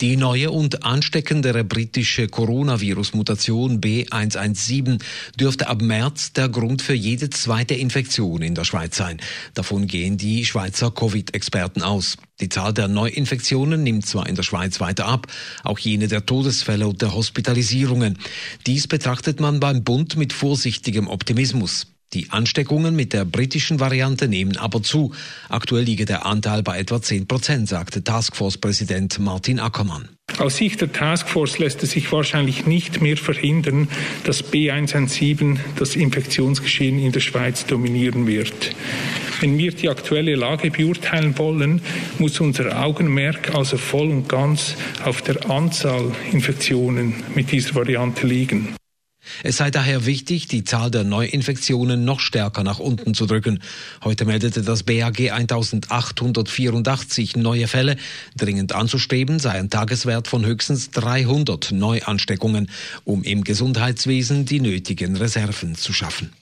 Die neue und ansteckendere britische Coronavirus-Mutation B117 dürfte ab März der Grund für jede zweite Infektion in der Schweiz sein. Davon gehen die Schweizer Covid-Experten aus. Die Zahl der Neuinfektionen nimmt zwar in der Schweiz weiter ab, auch jene der Todesfälle und der Hospitalisierungen. Dies betrachtet man beim Bund mit vorsichtigem Optimismus. Die Ansteckungen mit der britischen Variante nehmen aber zu. Aktuell liege der Anteil bei etwa 10 Prozent, sagte Taskforce-Präsident Martin Ackermann. Aus Sicht der Taskforce lässt es sich wahrscheinlich nicht mehr verhindern, dass B117 das Infektionsgeschehen in der Schweiz dominieren wird. Wenn wir die aktuelle Lage beurteilen wollen, muss unser Augenmerk also voll und ganz auf der Anzahl Infektionen mit dieser Variante liegen. Es sei daher wichtig, die Zahl der Neuinfektionen noch stärker nach unten zu drücken. Heute meldete das BAG 1884 neue Fälle. Dringend anzustreben sei ein Tageswert von höchstens 300 Neuansteckungen, um im Gesundheitswesen die nötigen Reserven zu schaffen.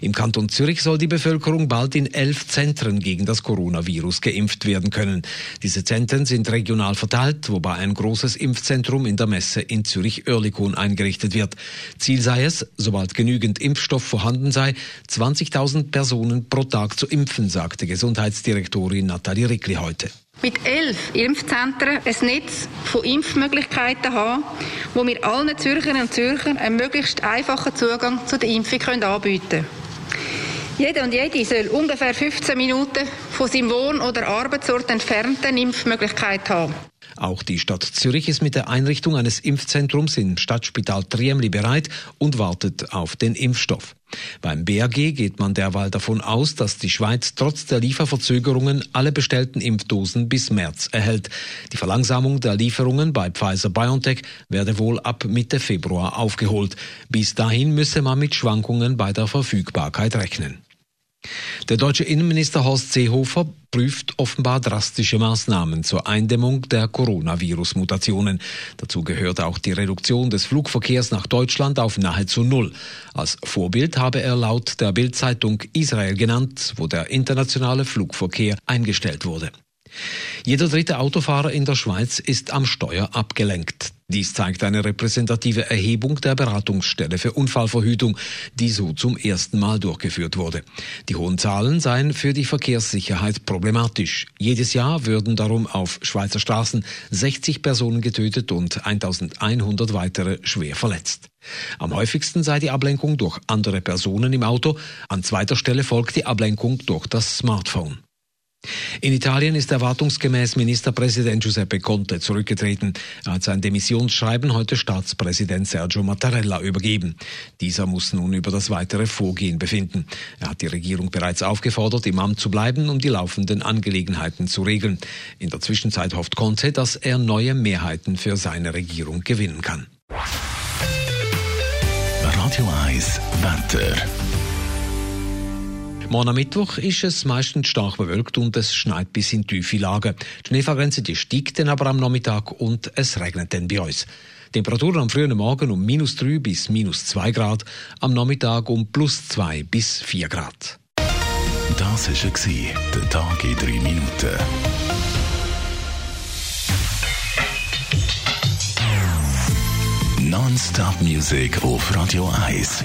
Im Kanton Zürich soll die Bevölkerung bald in elf Zentren gegen das Coronavirus geimpft werden können. Diese Zentren sind regional verteilt, wobei ein großes Impfzentrum in der Messe in Zürich-Oerlikon eingerichtet wird. Ziel sei es, sobald genügend Impfstoff vorhanden sei, 20.000 Personen pro Tag zu impfen, sagte Gesundheitsdirektorin Nathalie Rickli heute mit elf Impfzentren ein Netz von Impfmöglichkeiten haben, wo wir allen Zürcherinnen und Zürchern einen möglichst einfachen Zugang zu der Impfung anbieten können. Jeder und jede soll ungefähr 15 Minuten von seinem Wohn- oder Arbeitsort entfernt eine Impfmöglichkeit haben. Auch die Stadt Zürich ist mit der Einrichtung eines Impfzentrums im Stadtspital Triemli bereit und wartet auf den Impfstoff. Beim BAG geht man derweil davon aus, dass die Schweiz trotz der Lieferverzögerungen alle bestellten Impfdosen bis März erhält. Die Verlangsamung der Lieferungen bei Pfizer BioNTech werde wohl ab Mitte Februar aufgeholt. Bis dahin müsse man mit Schwankungen bei der Verfügbarkeit rechnen. Der deutsche Innenminister Horst Seehofer prüft offenbar drastische Maßnahmen zur Eindämmung der Coronavirus-Mutationen. Dazu gehört auch die Reduktion des Flugverkehrs nach Deutschland auf nahezu null. Als Vorbild habe er laut der Bildzeitung Israel genannt, wo der internationale Flugverkehr eingestellt wurde. Jeder dritte Autofahrer in der Schweiz ist am Steuer abgelenkt. Dies zeigt eine repräsentative Erhebung der Beratungsstelle für Unfallverhütung, die so zum ersten Mal durchgeführt wurde. Die hohen Zahlen seien für die Verkehrssicherheit problematisch. Jedes Jahr würden darum auf Schweizer Straßen 60 Personen getötet und 1100 weitere schwer verletzt. Am häufigsten sei die Ablenkung durch andere Personen im Auto, an zweiter Stelle folgt die Ablenkung durch das Smartphone. In Italien ist erwartungsgemäß Ministerpräsident Giuseppe Conte zurückgetreten. Er hat sein Demissionsschreiben heute Staatspräsident Sergio Mattarella übergeben. Dieser muss nun über das weitere Vorgehen befinden. Er hat die Regierung bereits aufgefordert, im Amt zu bleiben, um die laufenden Angelegenheiten zu regeln. In der Zwischenzeit hofft Conte, dass er neue Mehrheiten für seine Regierung gewinnen kann. Radio 1 Wetter. Morgen am Mittwoch ist es meistens stark bewölkt und es schneit bis in tiefe Lagen. Die Schneefallgrenze die steigt dann aber am Nachmittag und es regnet dann bei uns. Temperaturen am frühen Morgen um minus 3 bis minus 2 Grad, am Nachmittag um plus 2 bis 4 Grad. Das war der Tag in 3 Minuten. Non-Stop-Musik auf Radio 1.